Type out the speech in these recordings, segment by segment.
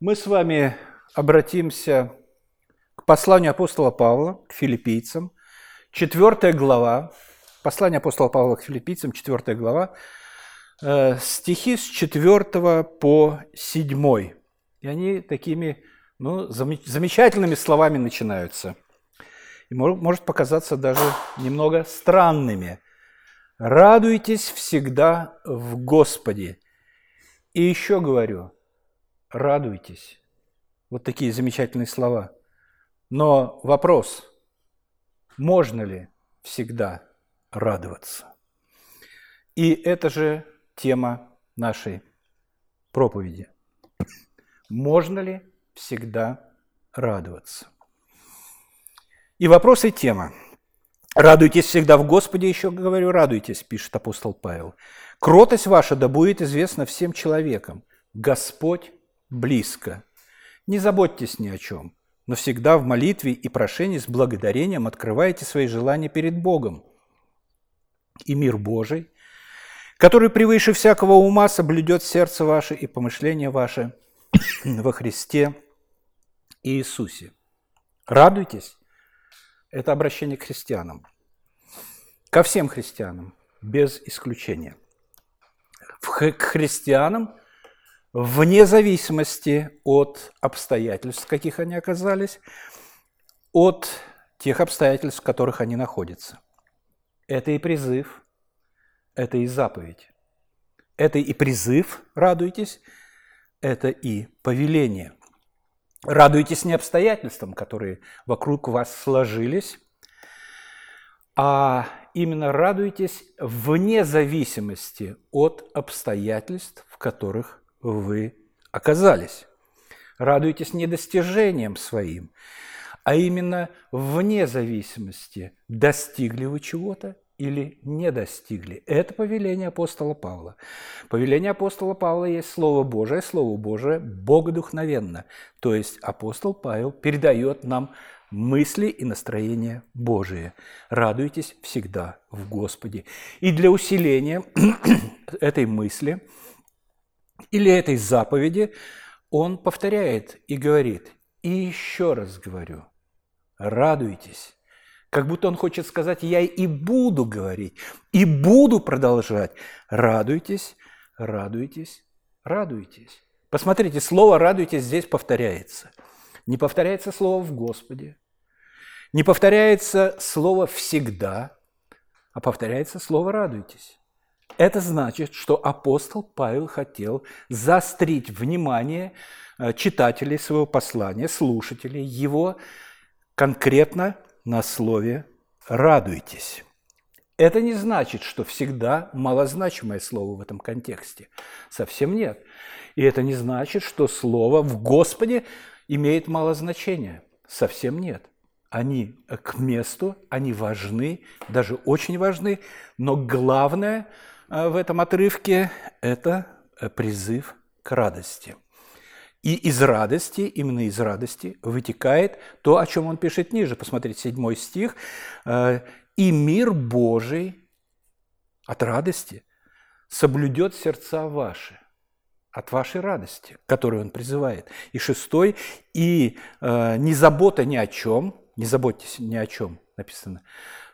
Мы с вами обратимся к посланию апостола Павла к филиппийцам, четвертая глава, послание апостола Павла к филиппийцам, четвертая глава, э, стихи с 4 по 7. И они такими ну, замечательными словами начинаются. И может показаться даже немного странными. «Радуйтесь всегда в Господе». И еще говорю – радуйтесь. Вот такие замечательные слова. Но вопрос, можно ли всегда радоваться? И это же тема нашей проповеди. Можно ли всегда радоваться? И вопрос и тема. Радуйтесь всегда в Господе, еще говорю, радуйтесь, пишет апостол Павел. Кротость ваша да будет известна всем человекам. Господь близко. Не заботьтесь ни о чем, но всегда в молитве и прошении с благодарением открывайте свои желания перед Богом. И мир Божий, который превыше всякого ума соблюдет сердце ваше и помышление ваше во Христе Иисусе. Радуйтесь. Это обращение к христианам. Ко всем христианам, без исключения. К христианам – вне зависимости от обстоятельств, в каких они оказались, от тех обстоятельств, в которых они находятся. Это и призыв, это и заповедь. Это и призыв, радуйтесь, это и повеление. Радуйтесь не обстоятельствам, которые вокруг вас сложились, а именно радуйтесь вне зависимости от обстоятельств, в которых вы оказались. Радуйтесь не достижением своим, а именно вне зависимости, достигли вы чего-то или не достигли. Это повеление апостола Павла. Повеление апостола Павла есть Слово Божие, Слово Божие богодухновенно. То есть апостол Павел передает нам мысли и настроения Божие. Радуйтесь всегда в Господе. И для усиления этой мысли – или этой заповеди, он повторяет и говорит, и еще раз говорю, радуйтесь. Как будто он хочет сказать, я и буду говорить, и буду продолжать. Радуйтесь, радуйтесь, радуйтесь. Посмотрите, слово «радуйтесь» здесь повторяется. Не повторяется слово «в Господе», не повторяется слово «всегда», а повторяется слово «радуйтесь». Это значит, что апостол Павел хотел заострить внимание э, читателей своего послания, слушателей его конкретно на слове «радуйтесь». Это не значит, что всегда малозначимое слово в этом контексте. Совсем нет. И это не значит, что слово в Господе имеет мало значения. Совсем нет. Они к месту, они важны, даже очень важны, но главное – Э, в этом отрывке – это э, призыв к радости. И из радости, именно из радости, вытекает то, о чем он пишет ниже. Посмотрите, седьмой стих. «Э, «И мир Божий от радости соблюдет сердца ваши» от вашей радости, которую он призывает. И шестой, и э, не забота ни о чем, не заботьтесь ни о чем, написано,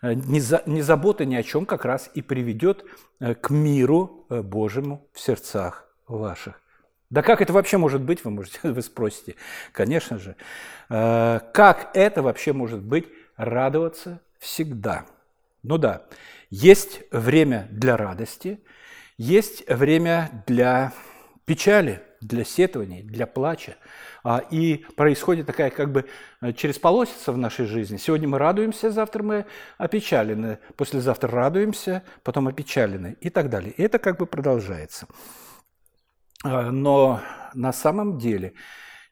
Э, не, за, не забота ни о чем как раз и приведет э, к миру э, Божьему в сердцах ваших. Да как это вообще может быть, вы можете, вы спросите. Конечно же, как это вообще может быть радоваться всегда? Ну да, есть время для радости, есть время для печали, для сетований, для плача. А, и происходит такая как бы э, через полосица в нашей жизни. Сегодня мы радуемся, завтра мы опечалены, послезавтра радуемся, потом опечалены и так далее. И это как бы продолжается. А, но на самом деле,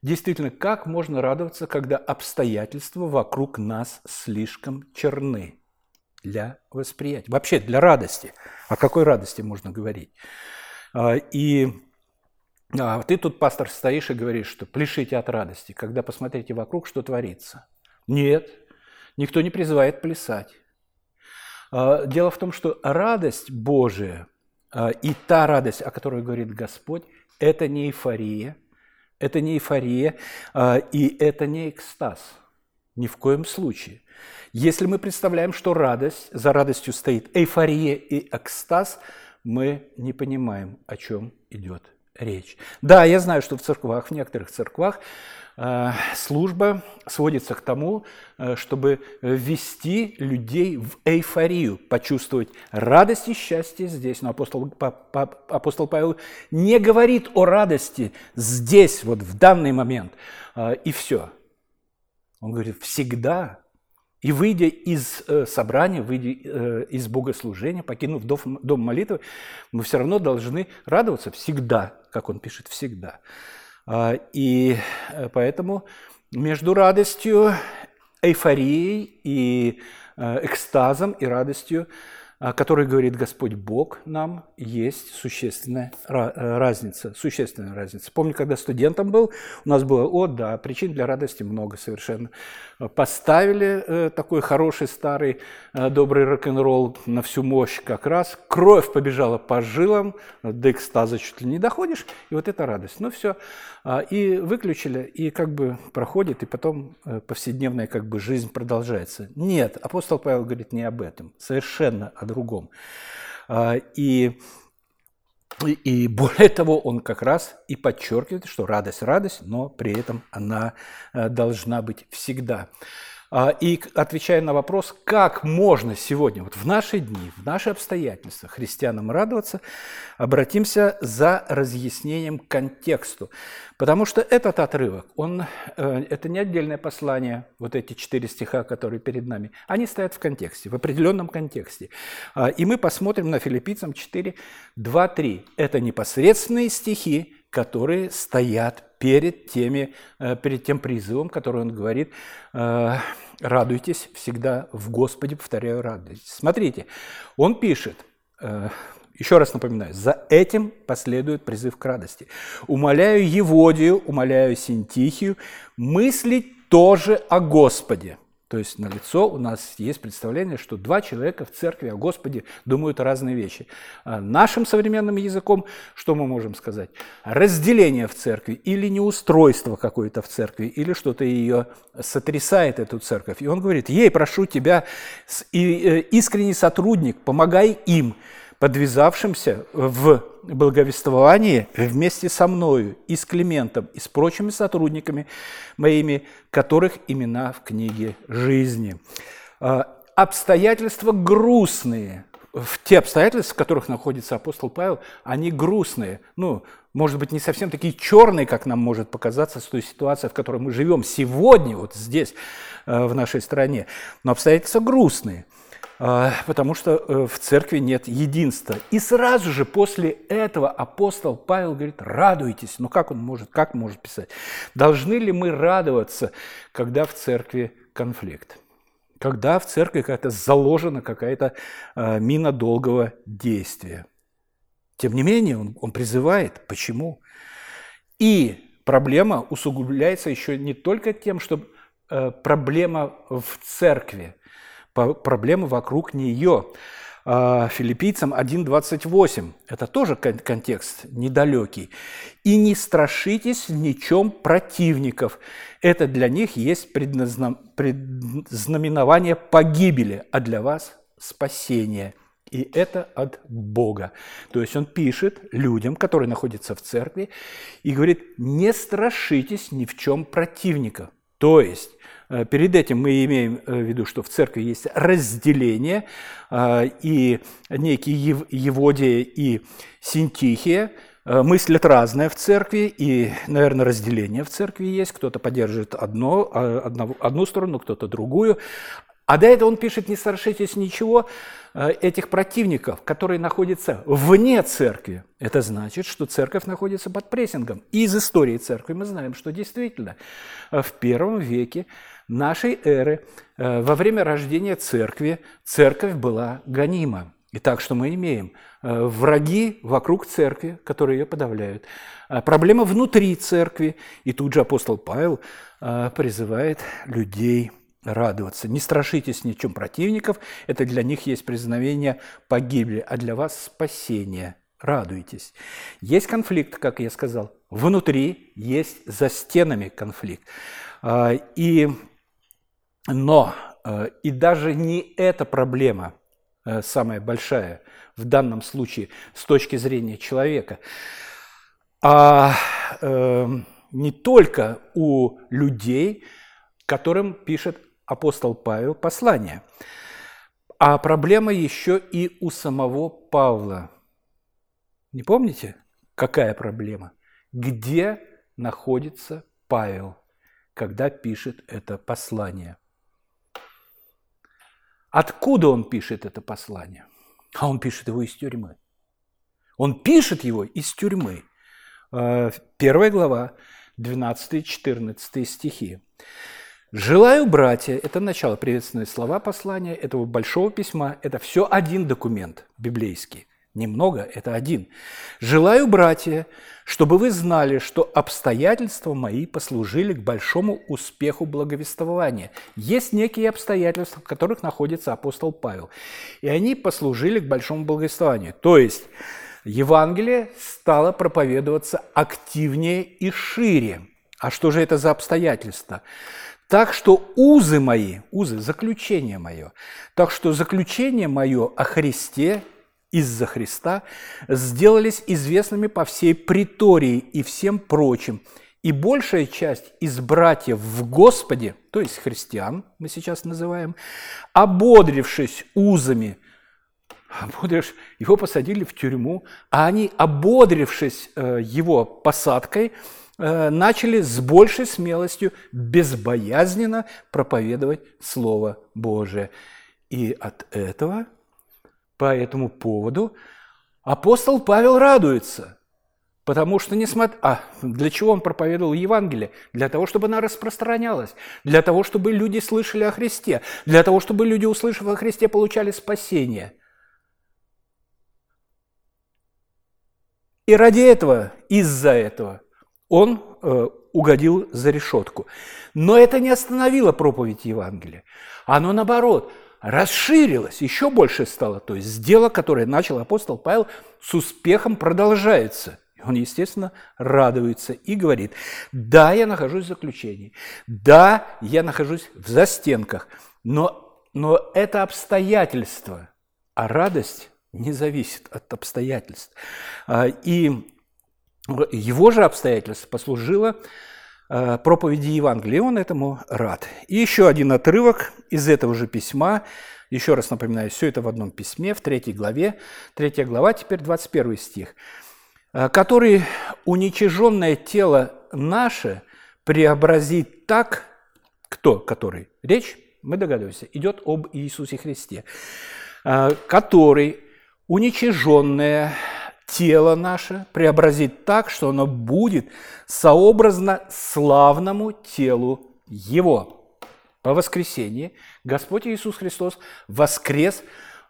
действительно, как можно радоваться, когда обстоятельства вокруг нас слишком черны для восприятия? Вообще для радости. О какой радости можно говорить? А, и а ты тут, пастор, стоишь и говоришь, что пляшите от радости, когда посмотрите вокруг, что творится. Нет, никто не призывает плясать. А, дело в том, что радость Божия а, и та радость, о которой говорит Господь, это не эйфория, это не эйфория, а, и это не экстаз. Ни в коем случае. Если мы представляем, что радость, за радостью стоит эйфория и экстаз, мы не понимаем, о чем идет речь. Да, я знаю, что в церквах, в некоторых церквах Э, служба сводится к тому, э, чтобы ввести людей в эйфорию, почувствовать радость и счастье здесь. Но апостол, апостол Павел не говорит о радости здесь, вот в данный момент, э, и все. Он говорит, всегда и выйдя из собрания, выйдя из богослужения, покинув дом молитвы, мы все равно должны радоваться всегда, как он пишет, всегда. А, и э, поэтому между радостью, эйфорией и э, экстазом и радостью о которой говорит Господь Бог нам, есть существенная э, разница. Существенная разница. Помню, когда студентом был, у нас было, о да, причин для радости много совершенно. Поставили э, такой хороший, старый, э, добрый рок-н-ролл на всю мощь как раз. Кровь побежала по жилам, до экстаза чуть ли не доходишь, и вот это радость. Ну все, а, и выключили, и как бы проходит, и потом повседневная как бы жизнь продолжается. Нет, апостол Павел говорит не об этом, совершенно о другом. А, и, и более того, он как раз и подчеркивает, что радость – радость, но при этом она э, должна быть всегда. А, и отвечая на вопрос, как можно сегодня, вот в наши дни, в наши обстоятельства христианам радоваться, обратимся за разъяснением контексту. Потому что этот отрывок, он, э, это не отдельное послание, вот эти четыре стиха, которые перед нами, они стоят в контексте, в определенном контексте. А, и мы посмотрим на филиппийцам 4, 2, 3. Это непосредственные стихи, которые стоят перед, теми, э, перед тем призывом, который он говорит, э, радуйтесь всегда в Господе, повторяю, радуйтесь. Смотрите, он пишет, э, еще раз напоминаю, за этим последует призыв к радости. Умоляю Еводию, умоляю Синтихию мыслить тоже о Господе. То есть на лицо у нас есть представление, что два человека в церкви о Господе думают разные вещи. А нашим современным языком что мы можем сказать? Разделение в церкви или неустройство какое-то в церкви, или что-то ее сотрясает, эту церковь. И он говорит, ей прошу тебя, э, искренний сотрудник, помогай им, подвязавшимся в благовествовании вместе со мною и с Климентом, и с прочими сотрудниками моими, которых имена в книге жизни. А, обстоятельства грустные. В те обстоятельства, в которых находится апостол Павел, они грустные. Ну, может быть, не совсем такие черные, как нам может показаться с той ситуацией, в которой мы живем сегодня, вот здесь, э, в нашей стране. Но обстоятельства грустные – а, потому что э, в церкви нет единства. И сразу же после этого апостол Павел говорит, радуйтесь. Ну как он может, как может писать? Должны ли мы радоваться, когда в церкви конфликт? Когда в церкви какая-то заложена какая-то а, мина долгого действия? Тем не менее, он, он призывает. Почему? И проблема усугубляется еще не только тем, что э, проблема в церкви – проблемы вокруг нее. А, филиппийцам 1.28. Это тоже контекст недалекий. «И не страшитесь ничем противников». Это для них есть предзнаменование погибели, а для вас – спасение. И это от Бога. То есть он пишет людям, которые находятся в церкви, и говорит, не страшитесь ни в чем противников. То есть перед этим мы имеем э, в виду, что в церкви есть разделение, э, и некие Еводия и Синтихия мыслят разное в церкви, и, наверное, разделение в церкви есть. Кто-то поддерживает одно, одну, одну сторону, кто-то другую. А до этого он пишет, не страшитесь ничего этих противников, которые находятся вне церкви. Это значит, что церковь находится под прессингом. И из истории церкви мы знаем, что действительно в первом веке нашей эры, э, во время рождения церкви, церковь была гонима. И так что мы имеем э, враги вокруг церкви, которые ее подавляют. Э, проблема внутри церкви. И тут же апостол Павел призывает людей радоваться. Не страшитесь ничем противников, это для них есть признание погибли, а для вас спасение. Радуйтесь. Есть конфликт, как я сказал, внутри, есть за стенами конфликт. А, и, но э, и даже не эта проблема э, самая большая в данном случае с точки зрения человека, а э, не только у людей, которым пишет апостол Павел послание, а проблема еще и у самого Павла. Не помните, какая проблема? Где находится Павел, когда пишет это послание? Откуда он пишет это послание? А он пишет его из тюрьмы. Он пишет его из тюрьмы. Э, первая глава, 12-14 стихи. «Желаю, братья» – это начало, приветственные слова послания этого большого письма. Это все один документ библейский. Немного – это один. «Желаю, братья, чтобы вы знали, что обстоятельства мои послужили к большому успеху благовествования. Есть некие обстоятельства, в которых находится апостол Павел, и они послужили к большому благовествованию. То есть Евангелие стало проповедоваться активнее и шире. А что же это за обстоятельства? Так что узы мои, узы, заключение мое, так что заключение мое о Христе из-за Христа сделались известными по всей притории и всем прочим. И большая часть из братьев в Господе, то есть христиан, мы сейчас называем, ободрившись узами, ободрившись, его посадили в тюрьму, а они, ободрившись э, его посадкой, э, начали с большей смелостью, безбоязненно проповедовать Слово Божие. И от этого по этому поводу, апостол Павел радуется, потому что, несмотря... А для чего он проповедовал Евангелие? Для того, чтобы она распространялась, для того, чтобы люди слышали о Христе, для того, чтобы люди, услышав о Христе, получали спасение. И ради этого, из-за этого, он э, угодил за решетку. Но это не остановило проповедь Евангелия. Оно, наоборот, расширилось, еще больше стало. То есть дело, которое начал апостол Павел, с успехом продолжается. Он, естественно, радуется и говорит, да, я нахожусь в заключении, да, я нахожусь в застенках, но, но это обстоятельство, а радость не зависит от обстоятельств. А, и его же обстоятельство послужило проповеди Евангелия, и он этому рад. И еще один отрывок из этого же письма, еще раз напоминаю, все это в одном письме, в третьей главе, третья глава, теперь 21 стих, «Э, который уничиженное тело наше преобразит так, кто, который? Речь, мы догадываемся, идет об Иисусе Христе, «Э, который уничиженное тело наше преобразить так, что оно будет сообразно славному телу Его. По воскресенье Господь Иисус Христос воскрес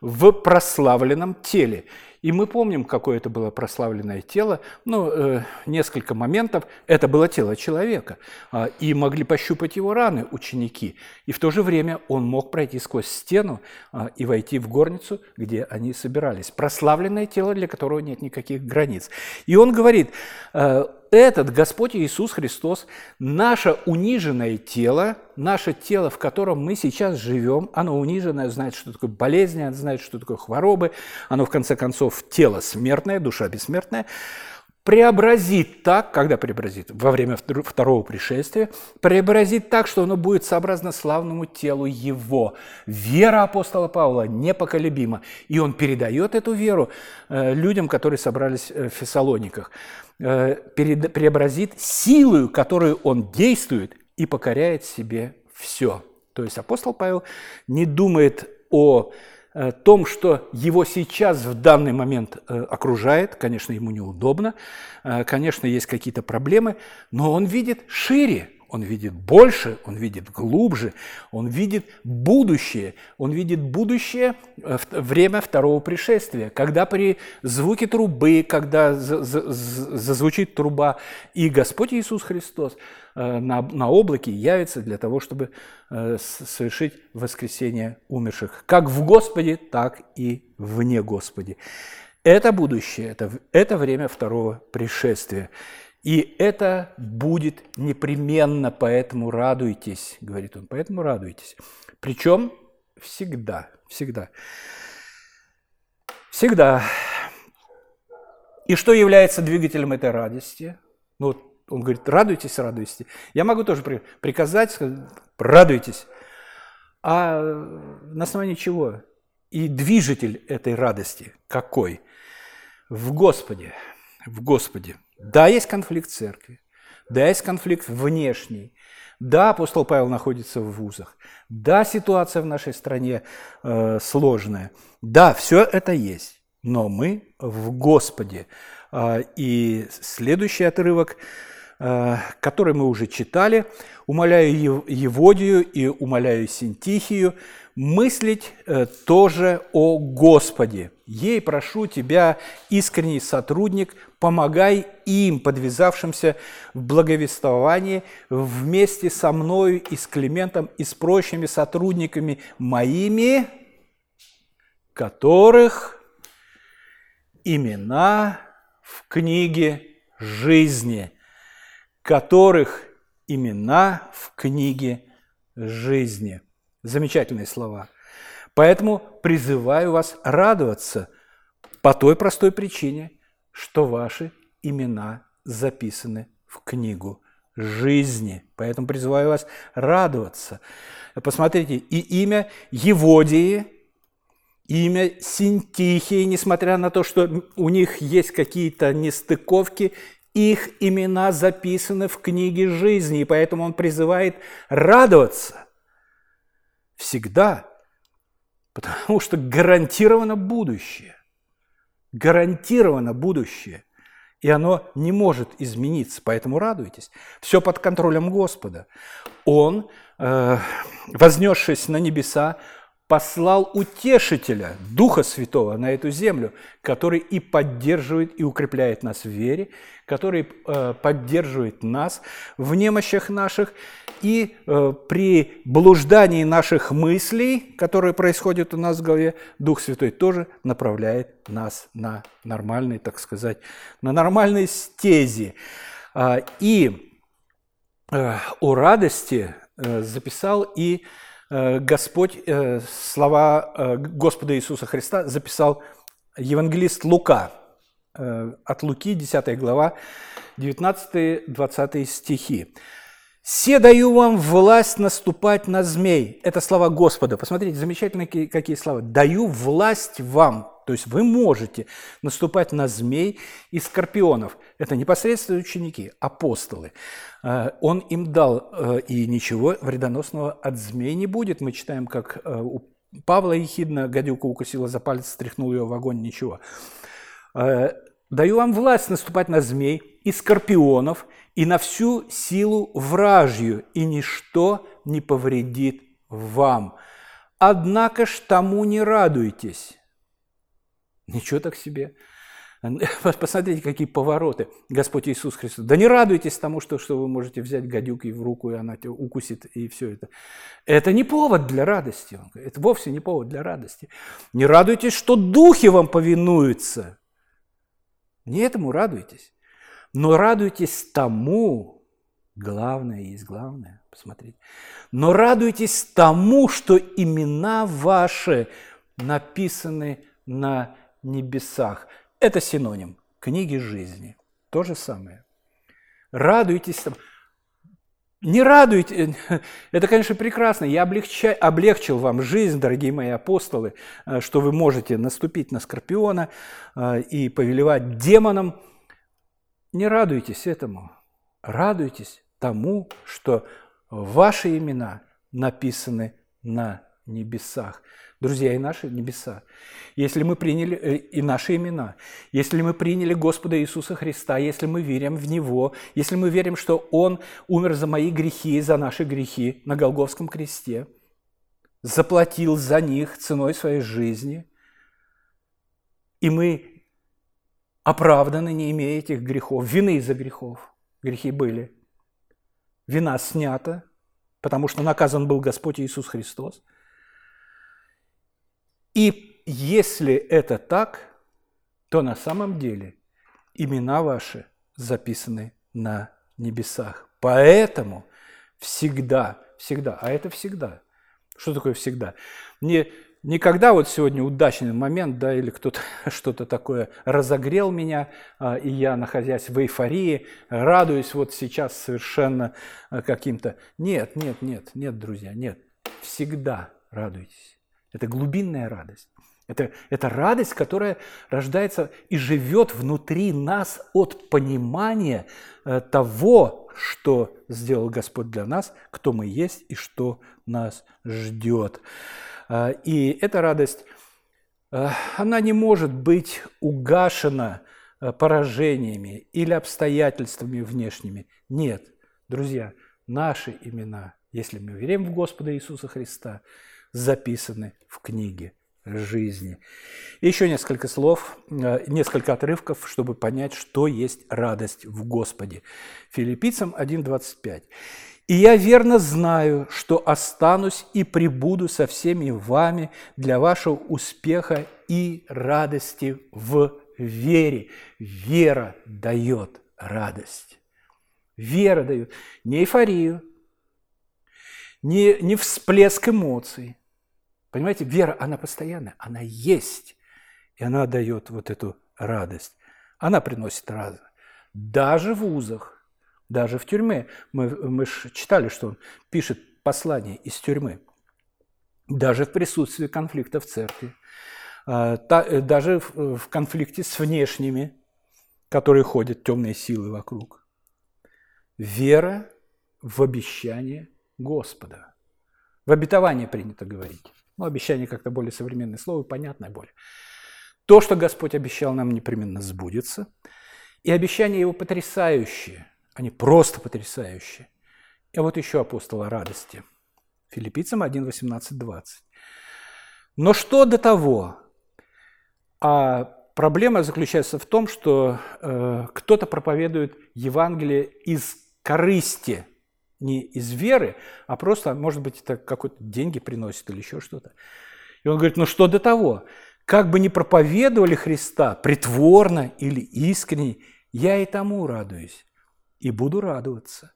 в прославленном теле. И мы помним, какое это было прославленное тело. Ну, э, несколько моментов. Это было тело человека. Э, и могли пощупать его раны ученики. И в то же время он мог пройти сквозь стену э, и войти в горницу, где они собирались. Прославленное тело, для которого нет никаких границ. И он говорит, э, этот Господь Иисус Христос, наше униженное тело, наше тело, в котором мы сейчас живем, оно униженное, знает, что такое болезнь, оно знает, что такое хворобы, оно, в конце концов, тело смертное, душа бессмертная, преобразит так, когда преобразит? Во время второго пришествия, преобразит так, что оно будет сообразно славному телу его. Вера апостола Павла непоколебима, и он передает эту веру э, людям, которые собрались э, в Фессалониках. Э, преобразит силою, которую он действует и покоряет себе все. То есть апостол Павел не думает о том, что его сейчас в данный момент э, окружает, конечно, ему неудобно, конечно, есть какие-то проблемы, но он видит шире, он видит больше, он видит глубже, он видит будущее. Он видит будущее в время второго пришествия, когда при звуке трубы, когда зазвучит труба, и Господь Иисус Христос э, на, на облаке явится для того, чтобы э, совершить воскресение умерших, как в Господе, так и вне Господи. Это будущее, это, это время второго пришествия. И это будет непременно, поэтому радуйтесь, говорит он, поэтому радуйтесь. Причем всегда, всегда. Всегда. И что является двигателем этой радости? Ну, вот он говорит, радуйтесь, радуйтесь. Я могу тоже приказать, сказать, радуйтесь. А на основании чего? И движитель этой радости какой? В Господе. В Господе. Да, есть конфликт церкви. Да, есть конфликт внешний. Да, апостол Павел находится в вузах. Да, ситуация в нашей стране э, сложная. Да, все это есть. Но мы в Господе. Э, и следующий отрывок – Э, который мы уже читали, умоляю Еводию и умоляю Синтихию мыслить э, тоже о Господе. Ей прошу тебя, искренний сотрудник, помогай им, подвязавшимся в благовествовании, вместе со мною и с Климентом и с прочими сотрудниками моими, которых имена в книге жизни – которых имена в книге жизни. Замечательные слова. Поэтому призываю вас радоваться по той простой причине, что ваши имена записаны в книгу жизни. Поэтому призываю вас радоваться. Посмотрите, и имя Еводии, имя Синтихии, несмотря на то, что у них есть какие-то нестыковки, их имена записаны в книге жизни, и поэтому он призывает радоваться всегда, потому что гарантировано будущее. Гарантировано будущее. И оно не может измениться, поэтому радуйтесь. Все под контролем Господа. Он, э, вознесшись на небеса, послал утешителя, Духа Святого на эту землю, который и поддерживает и укрепляет нас в вере, который э, поддерживает нас в немощах наших и э, при блуждании наших мыслей, которые происходят у нас в голове, Дух Святой тоже направляет нас на нормальные, так сказать, на нормальные стези. А, и э, о радости э, записал и Э, Господь, э, слова э, Господа Иисуса Христа записал евангелист Лука от Луки, 10 глава, 19-20 стихи. «Се даю вам власть наступать на змей». Это слова Господа. Посмотрите, замечательные какие слова. «Даю власть вам». То есть вы можете наступать на змей и скорпионов. Это непосредственно ученики, апостолы. Э, он им дал, э, и ничего вредоносного от змей не будет. Мы читаем, как э, у Павла Ехидна гадюка укусила за палец, стряхнул ее в огонь, ничего. «Даю вам власть наступать на змей и скорпионов, и на всю силу вражью, и ничто не повредит вам. Однако ж тому не радуйтесь». Ничего так себе. Посмотрите, какие повороты. Господь Иисус Христос. Да не радуйтесь тому, что, что вы можете взять гадюки в руку, и она тебя укусит, и все это. Это не повод для радости. Это вовсе не повод для радости. Не радуйтесь, что духи вам повинуются. Не этому радуйтесь. Но радуйтесь тому, главное есть главное, посмотрите. Но радуйтесь тому, что имена ваши написаны на небесах. Это синоним книги жизни. То же самое. Радуйтесь там. Не радуйтесь, это, конечно, прекрасно. Я облегча, облегчил вам жизнь, дорогие мои апостолы, э, что вы можете наступить на Скорпиона э, и повелевать демоном. Не радуйтесь этому. Радуйтесь тому, что ваши имена написаны на небесах. Друзья, и наши небеса. Если мы приняли э, и наши имена, если мы приняли Господа Иисуса Христа, если мы верим в Него, если мы верим, что Он умер за мои грехи, за наши грехи на Голговском кресте, заплатил за них ценой своей жизни, и мы оправданы, не имея этих грехов, вины за грехов. Грехи были. Вина снята, потому что наказан был Господь Иисус Христос – и если это так, то на самом деле имена ваши записаны на небесах. Поэтому всегда, всегда, а это всегда. Что такое всегда? Не, не когда вот сегодня удачный момент, да, или кто-то что-то такое разогрел меня, а, и я, находясь в эйфории, радуюсь вот сейчас совершенно а, каким-то... Нет, нет, нет, нет, друзья, нет. Всегда радуйтесь. Это глубинная радость. Это, это радость, которая рождается и живет внутри нас от понимания э, того, что сделал Господь для нас, кто мы есть и что нас ждет. Э, и эта радость, э, она не может быть угашена поражениями или обстоятельствами внешними. Нет, друзья, наши имена, если мы верим в Господа Иисуса Христа, записаны в книге жизни. Еще несколько слов, э, несколько отрывков, чтобы понять, что есть радость в Господе. Филиппийцам 1.25. «И я верно знаю, что останусь и прибуду со всеми вами для вашего успеха и радости в вере». Вера дает радость. Вера дает не эйфорию, не, не всплеск эмоций, Понимаете, вера, она постоянная, она есть. И она дает вот эту радость. Она приносит радость. Даже в вузах, даже в тюрьме. Мы, мы же читали, что он пишет послание из тюрьмы. Даже в присутствии конфликта в церкви. А, даже в конфликте с внешними, которые ходят, темные силы вокруг. Вера в обещание Господа. В обетование принято говорить. Ну, обещание как-то более современное слово, понятное более. То, что Господь обещал нам, непременно сбудется. И обещания Его потрясающие, они просто потрясающие. И вот еще апостола радости. Филиппийцам 1, 18, 20. Но что до того? А проблема заключается в том, что э, кто-то проповедует Евангелие из корысти – не из веры, а просто, может быть, это какой-то деньги приносит или еще что-то. И он говорит, ну что до того? Как бы ни проповедовали Христа притворно или искренне, я и тому радуюсь, и буду радоваться.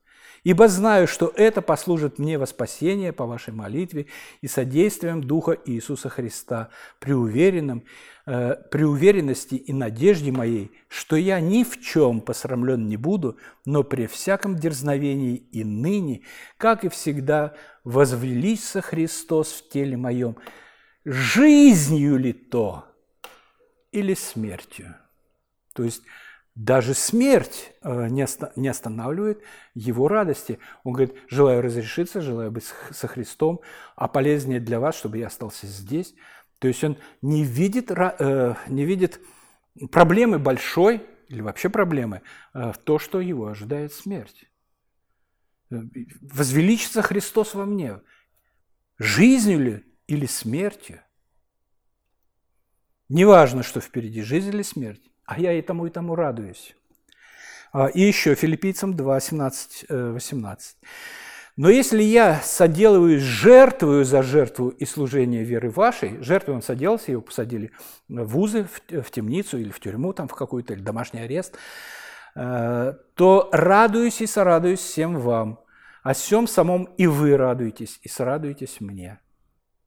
Ибо знаю, что это послужит мне во спасение по вашей молитве и содействием Духа Иисуса Христа при, уверенном, э, при уверенности и надежде моей, что я ни в чем посрамлен не буду, но при всяком дерзновении и ныне, как и всегда, возвеличится Христос в теле моем, жизнью ли то или смертью. То есть даже смерть э, не останавливает его радости. Он говорит, желаю разрешиться, желаю быть со Христом, а полезнее для вас, чтобы я остался здесь. То есть он не видит, э, не видит проблемы большой, или вообще проблемы, э, в то, что его ожидает смерть. Возвеличится Христос во мне. Жизнью ли или смертью? Неважно, что впереди, жизнь или смерть а я и тому, и тому радуюсь. А, и еще филиппийцам 2, 17, 18. Но если я соделываю, жертвую за жертву и служение веры вашей, жертву он соделался, его посадили в вузы, в темницу или в тюрьму, там в какой-то, или домашний арест, э, то радуюсь и сорадуюсь всем вам, о всем самом и вы радуетесь, и сорадуетесь мне.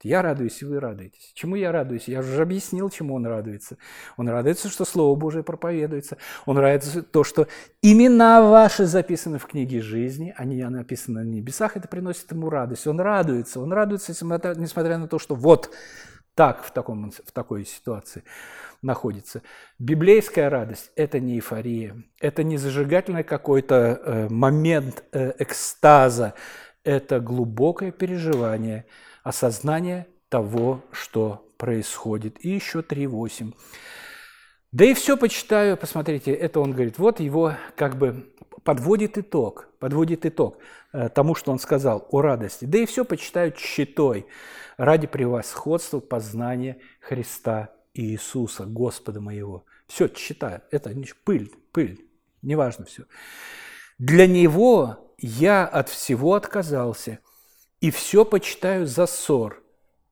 Я радуюсь, и вы радуетесь. Чему я радуюсь? Я уже объяснил, чему он радуется. Он радуется, что Слово Божие проповедуется. Он радуется то, что имена ваши записаны в книге жизни, они написаны на небесах, это приносит ему радость. Он радуется, он радуется, несмотря на то, что вот так в, таком, в такой ситуации находится. Библейская радость – это не эйфория, это не зажигательный какой-то э, момент э, экстаза, это глубокое переживание – осознание того, что происходит. И еще 3.8. Да и все почитаю, посмотрите, это он говорит, вот его как бы подводит итог, подводит итог э, тому, что он сказал о радости. Да и все почитаю щитой ради превосходства познания Христа Иисуса, Господа моего. Все читаю, это пыль, пыль, неважно все. Для Него я от всего отказался – и все почитаю за ссор,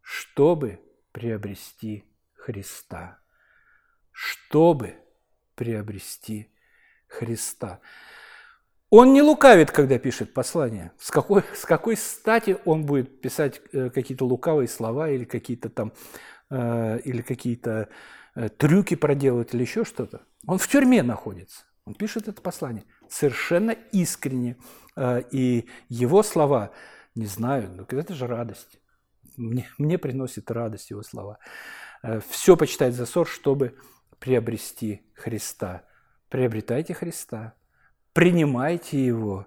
чтобы приобрести Христа. Чтобы приобрести Христа. Он не лукавит, когда пишет послание. С какой, с какой стати он будет писать э, какие-то лукавые слова или какие-то там э, или какие-то э, трюки проделывать или еще что-то? Он в тюрьме находится. Он пишет это послание совершенно искренне. И его слова, не знаю, но это же радость. Мне, мне приносит радость его слова. Э, Все почитать за ссор, чтобы приобрести Христа. Приобретайте Христа принимайте его,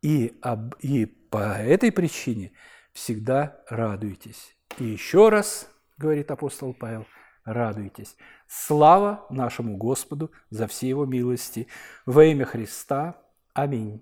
и, об, и по этой причине всегда радуйтесь. И еще раз, говорит апостол Павел, радуйтесь. Слава нашему Господу за все его милости. Во имя Христа. Аминь.